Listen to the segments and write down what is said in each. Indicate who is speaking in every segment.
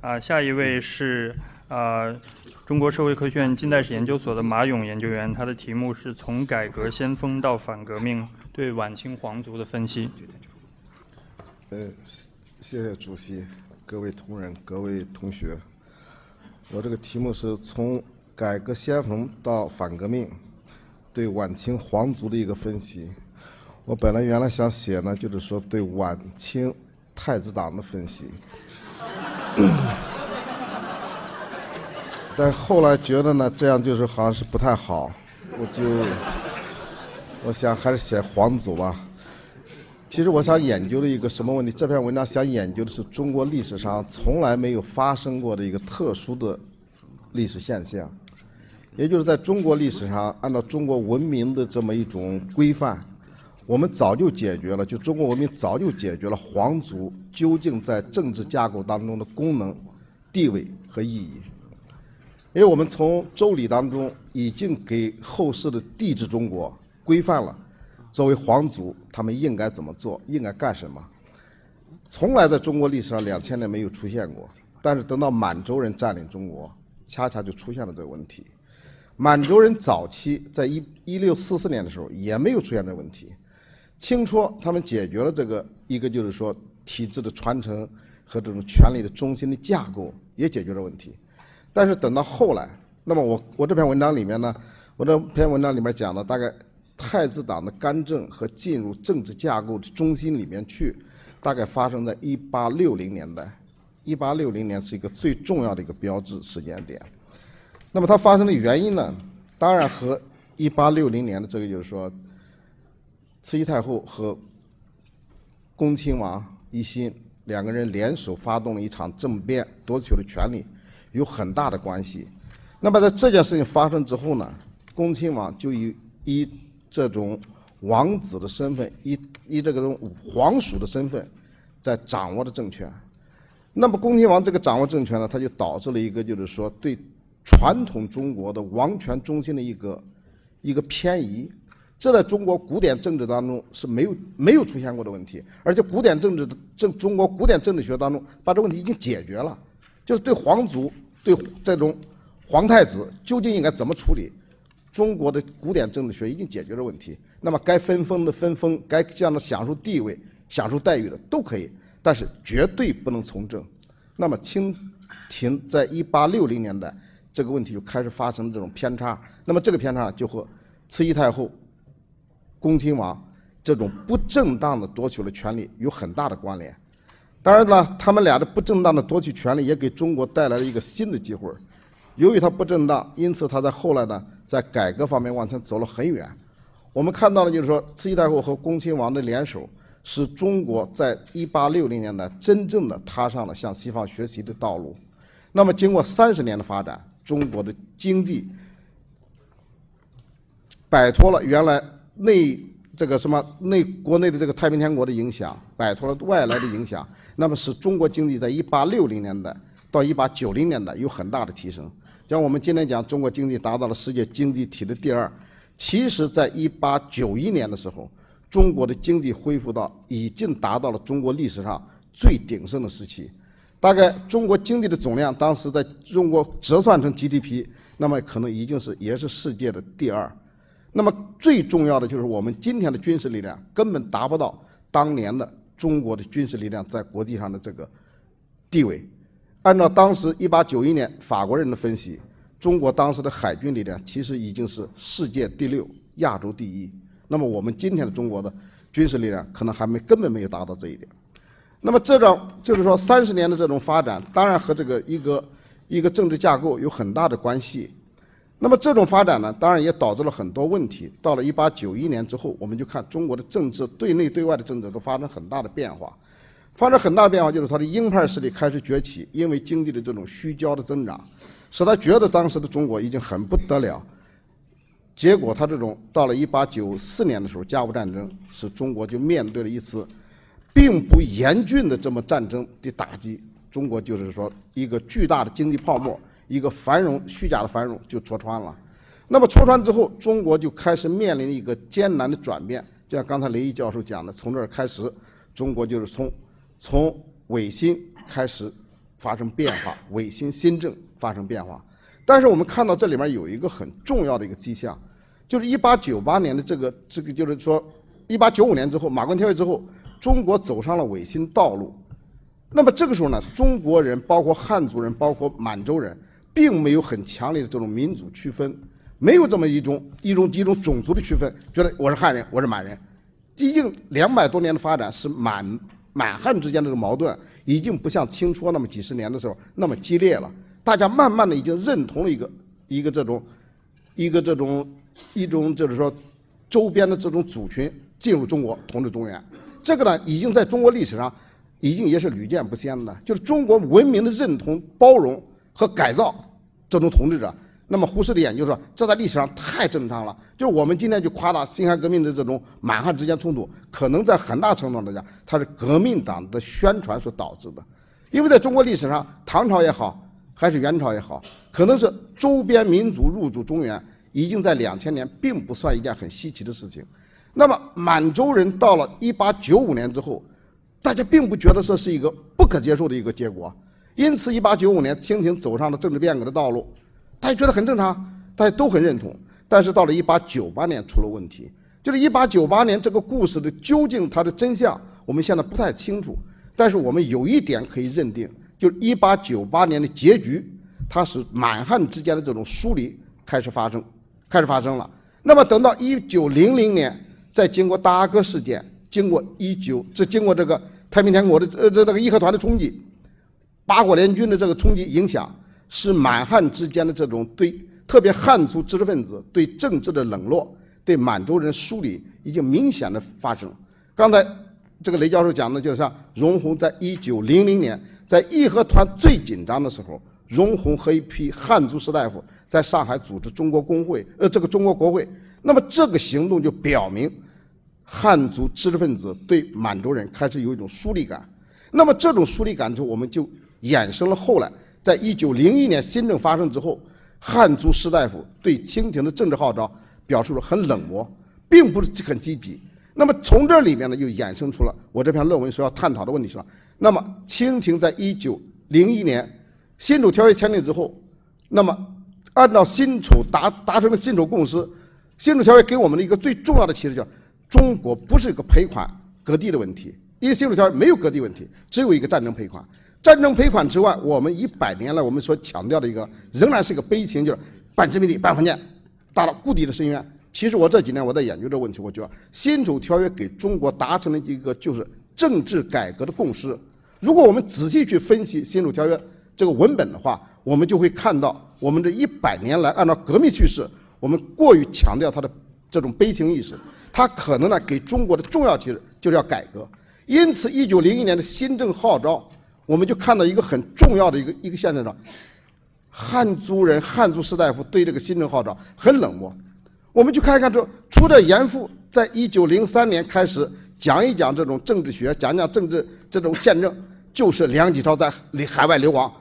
Speaker 1: 啊，下一位是啊，中国社会科学院近代史研究所的马勇研究员，他的题目是从改革先锋到反革命对晚清皇族的分析。
Speaker 2: 呃，谢谢主席，各位同仁，各位同学，我这个题目是从改革先锋到反革命对晚清皇族的一个分析。我本来原来想写呢，就是说对晚清太子党的分析。但后来觉得呢，这样就是好像是不太好，我就我想还是写皇族吧。其实我想研究的一个什么问题？这篇文章想研究的是中国历史上从来没有发生过的一个特殊的历史现象，也就是在中国历史上，按照中国文明的这么一种规范。我们早就解决了，就中国文明早就解决了皇族究竟在政治架构当中的功能、地位和意义。因为我们从周礼当中已经给后世的帝制中国规范了，作为皇族他们应该怎么做，应该干什么。从来在中国历史上两千年没有出现过，但是等到满洲人占领中国，恰恰就出现了这个问题。满洲人早期在一一六四四年的时候也没有出现这个问题。清初，他们解决了这个一个，就是说体制的传承和这种权力的中心的架构也解决了问题。但是等到后来，那么我我这篇文章里面呢，我这篇文章里面讲了大概太子党的干政和进入政治架构的中心里面去，大概发生在一八六零年代。一八六零年是一个最重要的一个标志时间点。那么它发生的原因呢，当然和一八六零年的这个就是说。慈禧太后和恭亲王奕欣两个人联手发动了一场政变，夺取了权力，有很大的关系。那么在这件事情发生之后呢，恭亲王就以以这种王子的身份，以以这个种皇属的身份，在掌握着政权。那么恭亲王这个掌握政权呢，他就导致了一个就是说对传统中国的王权中心的一个一个偏移。这在中国古典政治当中是没有没有出现过的问题，而且古典政治的政中国古典政治学当中把这问题已经解决了，就是对皇族对这种皇太子究竟应该怎么处理，中国的古典政治学已经解决了问题。那么该分封的分封，该让他享受地位、享受待遇的都可以，但是绝对不能从政。那么清廷在一八六零年代这个问题就开始发生这种偏差，那么这个偏差就和慈禧太后。恭亲王这种不正当的夺取了权力有很大的关联。当然了，他们俩的不正当的夺取权力也给中国带来了一个新的机会。由于他不正当，因此他在后来呢，在改革方面往前走了很远。我们看到的就是说，慈禧太后和恭亲王的联手，使中国在一八六零年代真正的踏上了向西方学习的道路。那么，经过三十年的发展，中国的经济摆脱了原来。内这个什么内国内的这个太平天国的影响，摆脱了外来的影响，那么使中国经济在一八六零年代到一八九零年代有很大的提升。像我们今天讲中国经济达到了世界经济体的第二，其实在一八九一年的时候，中国的经济恢复到已经达到了中国历史上最鼎盛的时期。大概中国经济的总量当时在中国折算成 GDP，那么可能已经是也是世界的第二。那么最重要的就是我们今天的军事力量根本达不到当年的中国的军事力量在国际上的这个地位。按照当时一八九一年法国人的分析，中国当时的海军力量其实已经是世界第六、亚洲第一。那么我们今天的中国的军事力量可能还没根本没有达到这一点。那么这种就是说三十年的这种发展，当然和这个一个一个政治架构有很大的关系。那么这种发展呢，当然也导致了很多问题。到了一八九一年之后，我们就看中国的政治对内对外的政治都发生很大的变化。发生很大的变化，就是它的鹰派势力开始崛起，因为经济的这种虚焦的增长，使他觉得当时的中国已经很不得了。结果他这种到了一八九四年的时候，甲午战争使中国就面对了一次并不严峻的这么战争的打击，中国就是说一个巨大的经济泡沫。一个繁荣虚假的繁荣就戳穿了，那么戳穿之后，中国就开始面临一个艰难的转变。就像刚才雷毅教授讲的，从这儿开始，中国就是从从维新开始发生变化，维新新政发生变化。但是我们看到这里面有一个很重要的一个迹象，就是一八九八年的这个这个，就是说一八九五年之后，马关条约之后，中国走上了维新道路。那么这个时候呢，中国人包括汉族人，包括满洲人，并没有很强烈的这种民族区分，没有这么一种一种一种种族的区分，觉得我是汉人，我是满人。毕竟两百多年的发展，是满满汉之间这个矛盾，已经不像清初那么几十年的时候那么激烈了。大家慢慢的已经认同了一个一个这种一个这种一种就是说周边的这种族群进入中国统治中原，这个呢，已经在中国历史上。已经也是屡见不鲜的，就是中国文明的认同、包容和改造这种统治者。那么胡适的研究说，这在历史上太正常了。就是我们今天去夸大辛亥革命的这种满汉之间冲突，可能在很大程度上来讲，它是革命党的宣传所导致的。因为在中国历史上，唐朝也好，还是元朝也好，可能是周边民族入驻中原，已经在两千年并不算一件很稀奇的事情。那么满洲人到了一八九五年之后。大家并不觉得这是一个不可接受的一个结果，因此，一八九五年，清廷走上了政治变革的道路，大家觉得很正常，大家都很认同。但是，到了一八九八年出了问题，就是一八九八年这个故事的究竟它的真相，我们现在不太清楚。但是，我们有一点可以认定，就是一八九八年的结局，它是满汉之间的这种疏离开始发生，开始发生了。那么，等到一九零零年，再经过大阿哥事件。经过一九，这经过这个太平天国的呃这那个义和团的冲击，八国联军的这个冲击影响，使满汉之间的这种对特别汉族知识分子对政治的冷落，对满洲人疏离已经明显的发生。刚才这个雷教授讲的，就像容闳在一九零零年在义和团最紧张的时候，容闳和一批汉族士大夫在上海组织中国工会，呃这个中国国会，那么这个行动就表明。汉族知识分子对满洲人开始有一种疏离感，那么这种疏离感之后，我们就衍生了后来，在一九零一年新政发生之后，汉族士大夫对清廷的政治号召表示了很冷漠，并不是很积极。那么从这里面呢，又衍生出了我这篇论文所要探讨的问题是吧？那么清廷在一九零一年辛丑条约签订之后，那么按照辛丑达达成的辛丑共识，辛丑条约给我们的一个最重要的启示就是。中国不是一个赔款割地的问题，因为辛丑条约没有割地问题，只有一个战争赔款。战争赔款之外，我们一百年来我们所强调的一个仍然是一个悲情，就是半殖民地半封建，到了故地的深渊。其实我这几年我在研究这个问题，我觉得新手条约给中国达成了一个就是政治改革的共识。如果我们仔细去分析新手条约这个文本的话，我们就会看到，我们这一百年来按照革命叙事，我们过于强调它的这种悲情意识。它可能呢给中国的重要其实就是要改革，因此一九零一年的新政号召，我们就看到一个很重要的一个一个现象：汉族人、汉族士大夫对这个新政号召很冷漠。我们去看一看，这除了严复在一九零三年开始讲一讲这种政治学，讲讲政治这种宪政，就是梁启超在海外流亡，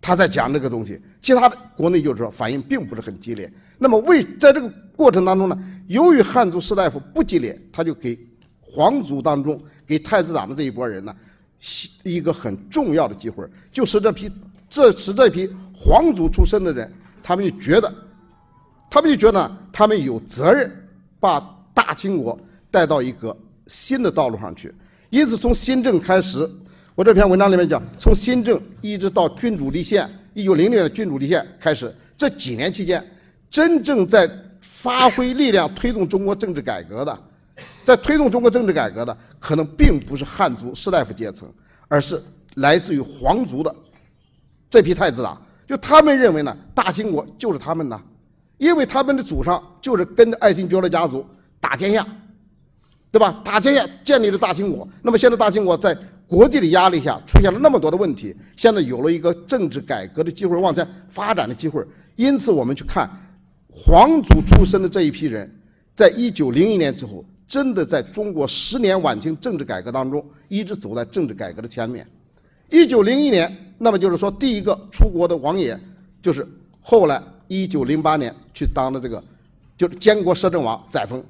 Speaker 2: 他在讲这个东西。其他的国内就是说反应并不是很激烈。那么为在这个过程当中呢，由于汉族士大夫不激烈，他就给皇族当中给太子党的这一波人呢，一个很重要的机会，就是这批这使这批皇族出身的人，他们就觉得，他们就觉得他们有责任把大清国带到一个新的道路上去。因此，从新政开始，我这篇文章里面讲，从新政一直到君主立宪。一九零零年的君主立宪开始，这几年期间，真正在发挥力量推动中国政治改革的，在推动中国政治改革的，可能并不是汉族士大夫阶层，而是来自于皇族的这批太子党。就他们认为呢，大清国就是他们的，因为他们的祖上就是跟着爱新觉罗家族打天下，对吧？打天下建立了大清国。那么现在大清国在。国际的压力下出现了那么多的问题，现在有了一个政治改革的机会，往前发展的机会。因此，我们去看皇族出身的这一批人，在一九零一年之后，真的在中国十年晚清政治改革当中，一直走在政治改革的前面。一九零一年，那么就是说，第一个出国的王爷，就是后来一九零八年去当的这个，就是监国摄政王载沣。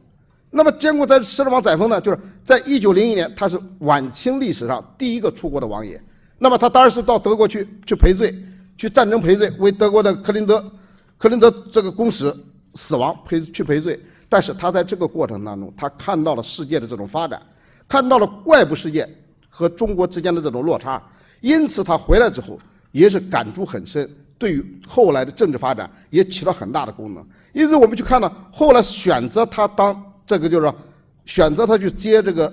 Speaker 2: 那么，监国在摄政王载沣呢，就是在一九零一年，他是晚清历史上第一个出国的王爷。那么他当然是到德国去去赔罪，去战争赔罪，为德国的克林德克林德这个公使死亡赔去赔罪。但是他在这个过程当中，他看到了世界的这种发展，看到了外部世界和中国之间的这种落差，因此他回来之后也是感触很深，对于后来的政治发展也起了很大的功能。因此我们去看到后来选择他当这个就是说选择他去接这个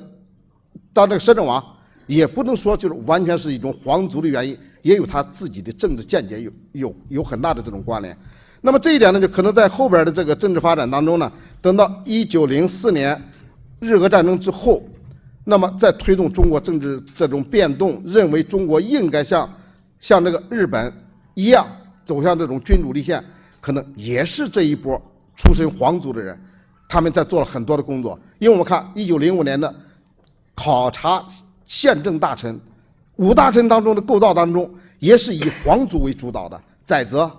Speaker 2: 当这个摄政王，也不能说就是完全是一种皇族的原因，也有他自己的政治见解有有有很大的这种关联。那么这一点呢，就可能在后边的这个政治发展当中呢，等到一九零四年日俄战争之后，那么在推动中国政治这种变动，认为中国应该像像这个日本一样走向这种君主立宪，可能也是这一波出身皇族的人，他们在做了很多的工作。因为我们看一九零五年的考察宪政大臣，五大臣当中的构造当中，也是以皇族为主导的，载泽。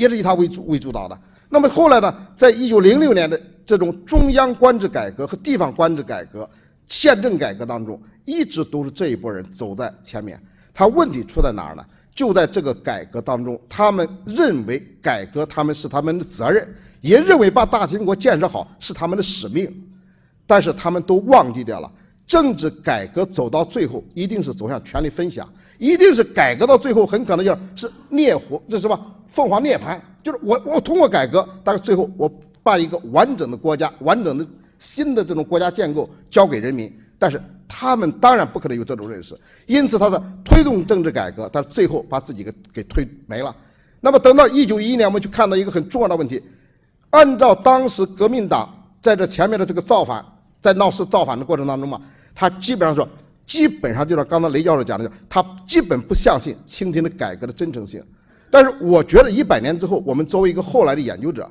Speaker 2: 也是以他为主为主导的。那么后来呢，在一九零六年的这种中央官制改革和地方官制改革、宪政改革当中，一直都是这一波人走在前面。他问题出在哪儿呢？就在这个改革当中，他们认为改革他们是他们的责任，也认为把大清国建设好是他们的使命，但是他们都忘记掉了。政治改革走到最后，一定是走向权力分享，一定是改革到最后，很可能就是灭火，这是什么？凤凰涅槃，就是我我通过改革，但是最后我把一个完整的国家、完整的新的这种国家建构交给人民，但是他们当然不可能有这种认识，因此他的推动政治改革，但是最后把自己给给推没了。那么等到一九一一年，我们就看到一个很重要的问题，按照当时革命党在这前面的这个造反，在闹事造反的过程当中嘛。他基本上说，基本上就是刚才雷教授讲的，他基本不相信清廷的改革的真诚性。但是我觉得一百年之后，我们作为一个后来的研究者，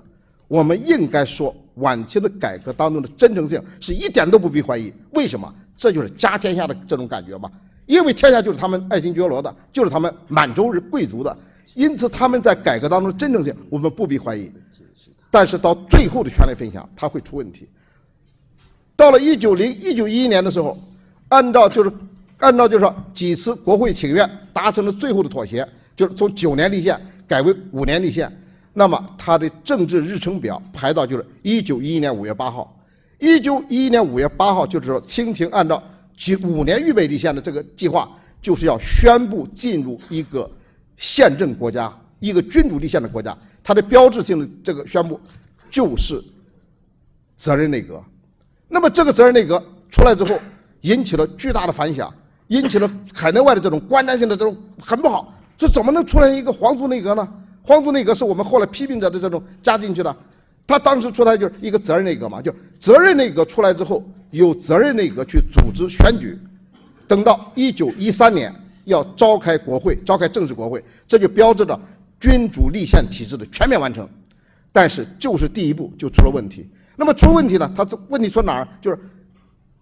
Speaker 2: 我们应该说晚清的改革当中的真诚性是一点都不必怀疑。为什么？这就是家天下的这种感觉嘛。因为天下就是他们爱新觉罗的，就是他们满洲人贵族的，因此他们在改革当中的真诚性我们不必怀疑。但是到最后的权力分享，它会出问题。到了一九零一九一一年的时候，按照就是按照就是说几次国会请愿达成了最后的妥协，就是从九年立宪改为五年立宪。那么他的政治日程表排到就是一九一一年五月八号，一九一一年五月八号就是说清廷按照九五年预备立宪的这个计划，就是要宣布进入一个宪政国家，一个君主立宪的国家。它的标志性的这个宣布就是责任内阁。那么这个责任内阁出来之后，引起了巨大的反响，引起了海内外的这种观瞻性的这种很不好。这怎么能出来一个皇族内阁呢？皇族内阁是我们后来批评者的这种加进去的。他当时出来就是一个责任内阁嘛，就是责任内阁出来之后，由责任内阁去组织选举，等到一九一三年要召开国会，召开正式国会，这就标志着君主立宪体制的全面完成。但是就是第一步就出了问题。那么出问题呢？他这问题出哪儿？就是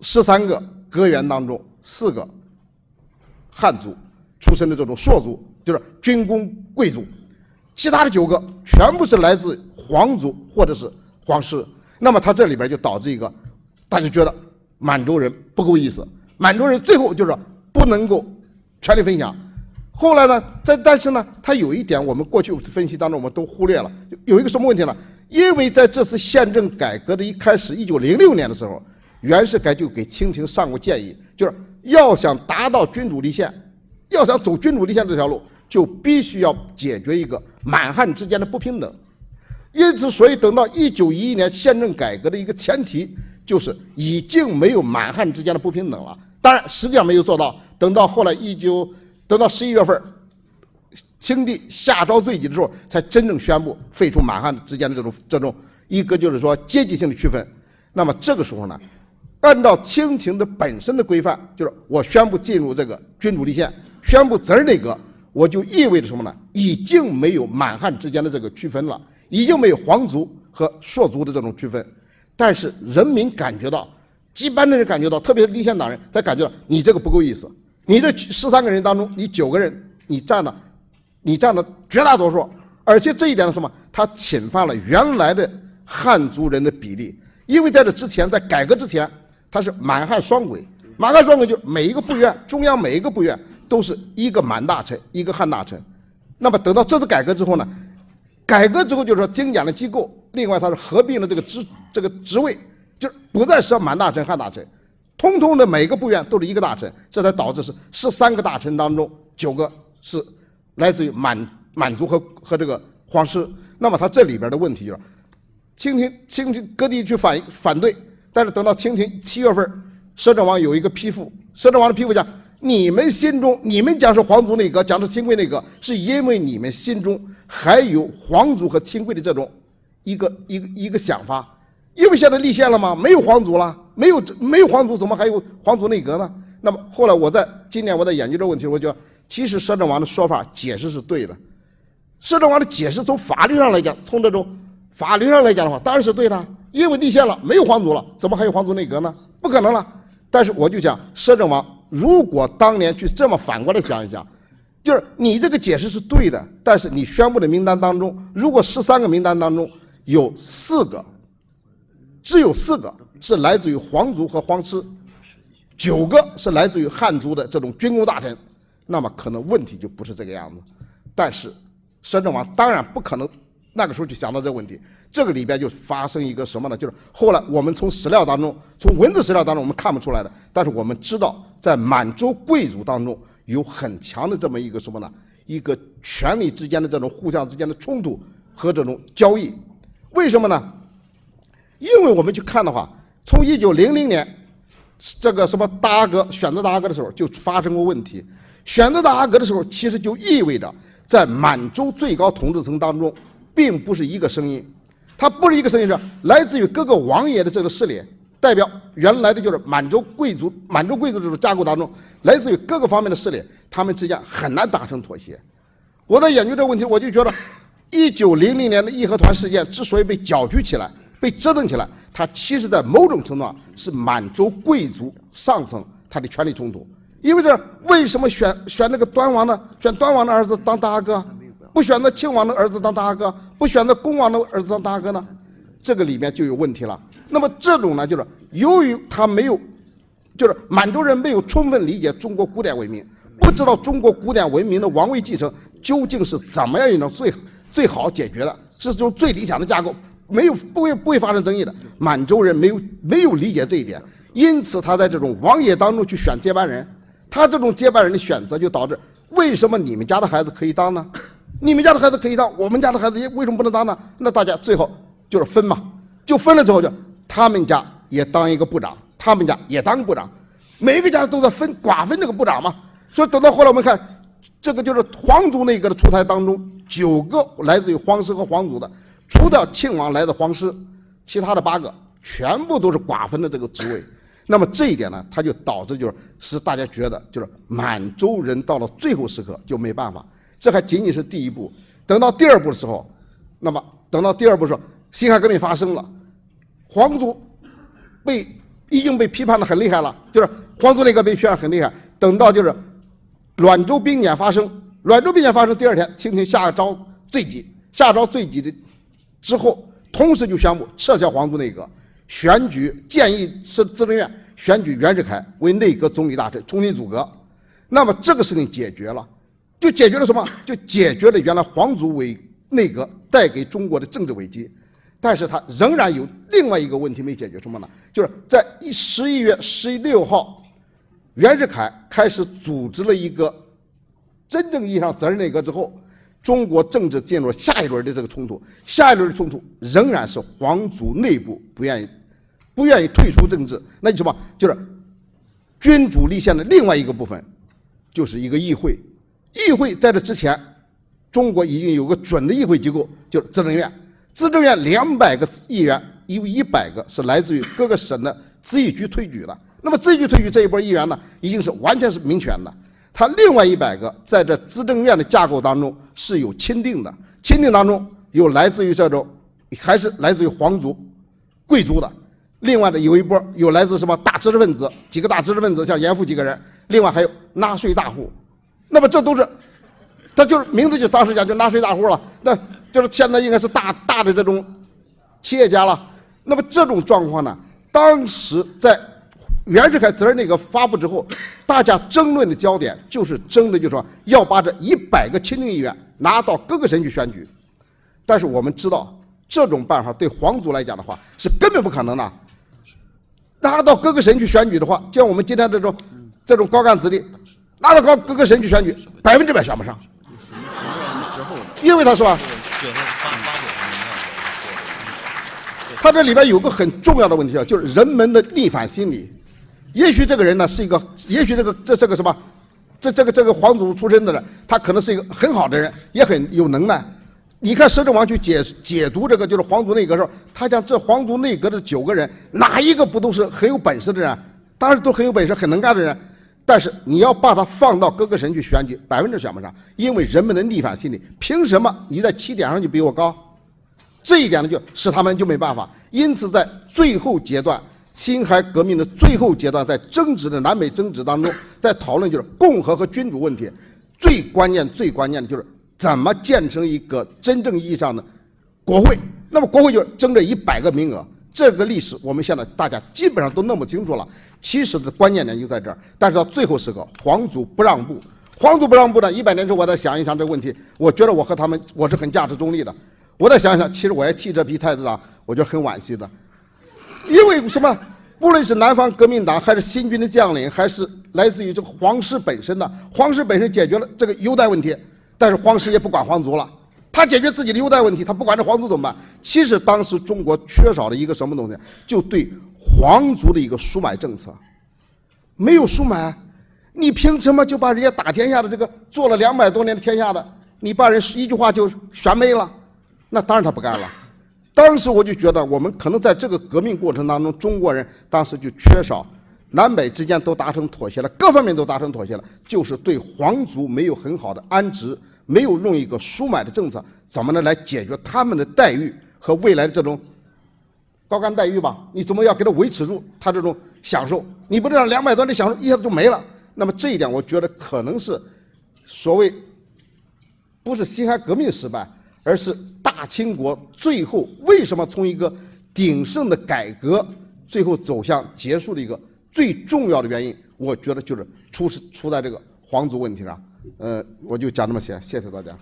Speaker 2: 十三个阁员当中，四个汉族出身的这种硕族，就是军功贵族，其他的九个全部是来自皇族或者是皇室。那么他这里边就导致一个，大家觉得满洲人不够意思，满洲人最后就是不能够权力分享。后来呢，在但是呢，他有一点我们过去分析当中我们都忽略了，有一个什么问题呢？因为在这次宪政改革的一开始，一九零六年的时候，袁世凯就给清廷上过建议，就是要想达到君主立宪，要想走君主立宪这条路，就必须要解决一个满汉之间的不平等。因此，所以等到一九一一年宪政改革的一个前提，就是已经没有满汉之间的不平等了。当然，实际上没有做到。等到后来一九，等到十一月份。清帝下诏罪己的时候，才真正宣布废除满汉之间的这种这种一个就是说阶级性的区分。那么这个时候呢，按照清廷的本身的规范，就是我宣布进入这个君主立宪，宣布责任内阁，我就意味着什么呢？已经没有满汉之间的这个区分了，已经没有皇族和硕族的这种区分。但是人民感觉到，一般的人感觉到，特别是立宪党人，他感觉到你这个不够意思。你这十三个人当中，你九个人你占了。你占了绝大多数，而且这一点是什么？它侵犯了原来的汉族人的比例，因为在这之前，在改革之前，它是满汉双轨，满汉双轨就每一个部院，中央每一个部院都是一个满大臣，一个汉大臣。那么等到这次改革之后呢，改革之后就是说精简了机构，另外它是合并了这个职这个职位，就不再设满大臣、汉大臣，通通的每个部院都是一个大臣，这才导致是十三个大臣当中九个是来自于满满族和和这个皇室。那么他这里边的问题就是，清廷清廷各地去反反对，但是等到清廷七月份，摄政王有一个批复，摄政王的批复讲。你们心中，你们讲是皇族内阁，讲是亲贵内阁，是因为你们心中还有皇族和亲贵的这种一个一个一个想法。因为现在立宪了吗？没有皇族了，没有没有皇族，怎么还有皇族内阁呢？那么后来我在今年我在研究这个问题，我就其实摄政王的说法解释是对的。摄政王的解释从法律上来讲，从这种法律上来讲的话，当然是对的。因为立宪了，没有皇族了，怎么还有皇族内阁呢？不可能了。但是我就讲摄政王。如果当年去这么反过来想一想，就是你这个解释是对的，但是你宣布的名单当中，如果十三个名单当中有四个，只有四个是来自于皇族和皇室，九个是来自于汉族的这种军功大臣，那么可能问题就不是这个样子。但是，摄政王当然不可能那个时候就想到这个问题。这个里边就发生一个什么呢？就是后来我们从史料当中，从文字史料当中我们看不出来的，但是我们知道。在满洲贵族当中有很强的这么一个什么呢？一个权力之间的这种互相之间的冲突和这种交易，为什么呢？因为我们去看的话，从一九零零年这个什么大阿哥选择大阿哥的时候就发生过问题。选择大阿哥的时候，其实就意味着在满洲最高统治层当中，并不是一个声音，它不是一个声音，是来自于各个王爷的这个势力。代表原来的就是满洲贵族，满洲贵族这种架构当中，来自于各个方面的势力，他们之间很难达成妥协。我在研究这个问题，我就觉得，一九零零年的义和团事件之所以被搅局起来、被折腾起来，它其实在某种程度上是满洲贵族上层他的权力冲突。因为这为什么选选那个端王呢？选端王的儿子当大阿哥，不选择亲王的儿子当大哥，不选择恭王的儿子当大哥呢？这个里面就有问题了。那么这种呢，就是由于他没有，就是满洲人没有充分理解中国古典文明，不知道中国古典文明的王位继承究竟是怎么样一种最最好解决的，是这种最理想的架构，没有不会不会发生争议的。满洲人没有没有理解这一点，因此他在这种王爷当中去选接班人，他这种接班人的选择就导致为什么你们家的孩子可以当呢？你们家的孩子可以当，我们家的孩子也为什么不能当呢？那大家最后就是分嘛，就分了之后就。他们家也当一个部长，他们家也当部长，每一个家都在分瓜分这个部长嘛。所以等到后来我们看，这个就是皇族内阁的出台当中，九个来自于皇室和皇族的，除掉庆王来的皇室，其他的八个全部都是瓜分的这个职位。那么这一点呢，它就导致就是使大家觉得就是满洲人到了最后时刻就没办法。这还仅仅是第一步，等到第二步的时候，那么等到第二步时候，辛亥革命发生了。皇族被已经被批判的很厉害了，就是皇族内阁被批判很厉害。等到就是滦州兵变发生，滦州兵变发生第二天，清廷下诏罪己，下诏罪己的之后，同时就宣布撤销皇族内阁，选举建议是资政院选举袁世凯为内阁总理大臣，重新组阁。那么这个事情解决了，就解决了什么？就解决了原来皇族委内阁带给中国的政治危机。但是他仍然有另外一个问题没解决，什么呢？就是在一十一月十六号，袁世凯开始组织了一个真正意义上责任内阁之后，中国政治进入了下一轮的这个冲突。下一轮的冲突仍然是皇族内部不愿意不愿意退出政治，那就什么？就是君主立宪的另外一个部分，就是一个议会。议会在这之前，中国已经有个准的议会机构，就是资政院。资政院两百个议员，有一百个是来自于各个省的咨议局推举的。那么咨议局推举这一波议员呢，已经是完全是民权的。他另外一百个在这资政院的架构当中是有钦定的，钦定当中有来自于这种，还是来自于皇族、贵族的。另外的有一波有来自什么大知识分子，几个大知识分子像严复几个人。另外还有纳税大户。那么这都是，他就是名字就当时讲就纳税大户了。那。就是现在应该是大大的这种企业家了。那么这种状况呢，当时在袁世凯责任内阁发布之后，大家争论的焦点就是争的，就是说要把这一百个亲政议员拿到各个省去选举。但是我们知道，这种办法对皇族来讲的话是根本不可能的。拿到各个省去选举的话，像我们今天这种这种高干子弟，拿到高各个省去选举，百分之百选不上。因为他是吧？他这里边有个很重要的问题啊，就是人们的逆反心理。也许这个人呢是一个，也许这个这这个什么，这这个这个皇族出身的人，他可能是一个很好的人，也很有能耐。你看摄政王去解解读这个就是皇族内阁的时候，他讲这皇族内阁的九个人，哪一个不都是很有本事的人？当然都很有本事、很能干的人。但是你要把它放到各个省去选举，百分之选不上，因为人们的逆反心理。凭什么你在起点上就比我高？这一点呢，就使他们就没办法。因此，在最后阶段。辛亥革命的最后阶段，在争执的南北争执当中，在讨论就是共和和君主问题，最关键、最关键的就是怎么建成一个真正意义上的国会。那么国会就争这一百个名额，这个历史我们现在大家基本上都弄不清楚了。其实的关键点就在这儿，但是到最后时刻，皇族不让步，皇族不让步呢，一百年之后我再想一想这个问题，我觉得我和他们我是很价值中立的。我再想想，其实我也替这批太子党，我觉得很惋惜的。因为什么？不论是南方革命党，还是新军的将领，还是来自于这个皇室本身的，皇室本身解决了这个优待问题，但是皇室也不管皇族了，他解决自己的优待问题，他不管这皇族怎么办？其实当时中国缺少了一个什么东西，就对皇族的一个赎买政策，没有赎买，你凭什么就把人家打天下的这个做了两百多年的天下的，你把人一句话就全没了？那当然他不干了。当时我就觉得，我们可能在这个革命过程当中，中国人当时就缺少南北之间都达成妥协了，各方面都达成妥协了，就是对皇族没有很好的安置，没有用一个赎买的政策，怎么能来解决他们的待遇和未来的这种高干待遇吧？你怎么要给他维持住他这种享受？你不能让两百多的享受一下子就没了。那么这一点，我觉得可能是所谓不是辛亥革命失败。而是大清国最后为什么从一个鼎盛的改革，最后走向结束的一个最重要的原因，我觉得就是出出在这个皇族问题上。呃，我就讲这么些，谢谢大家。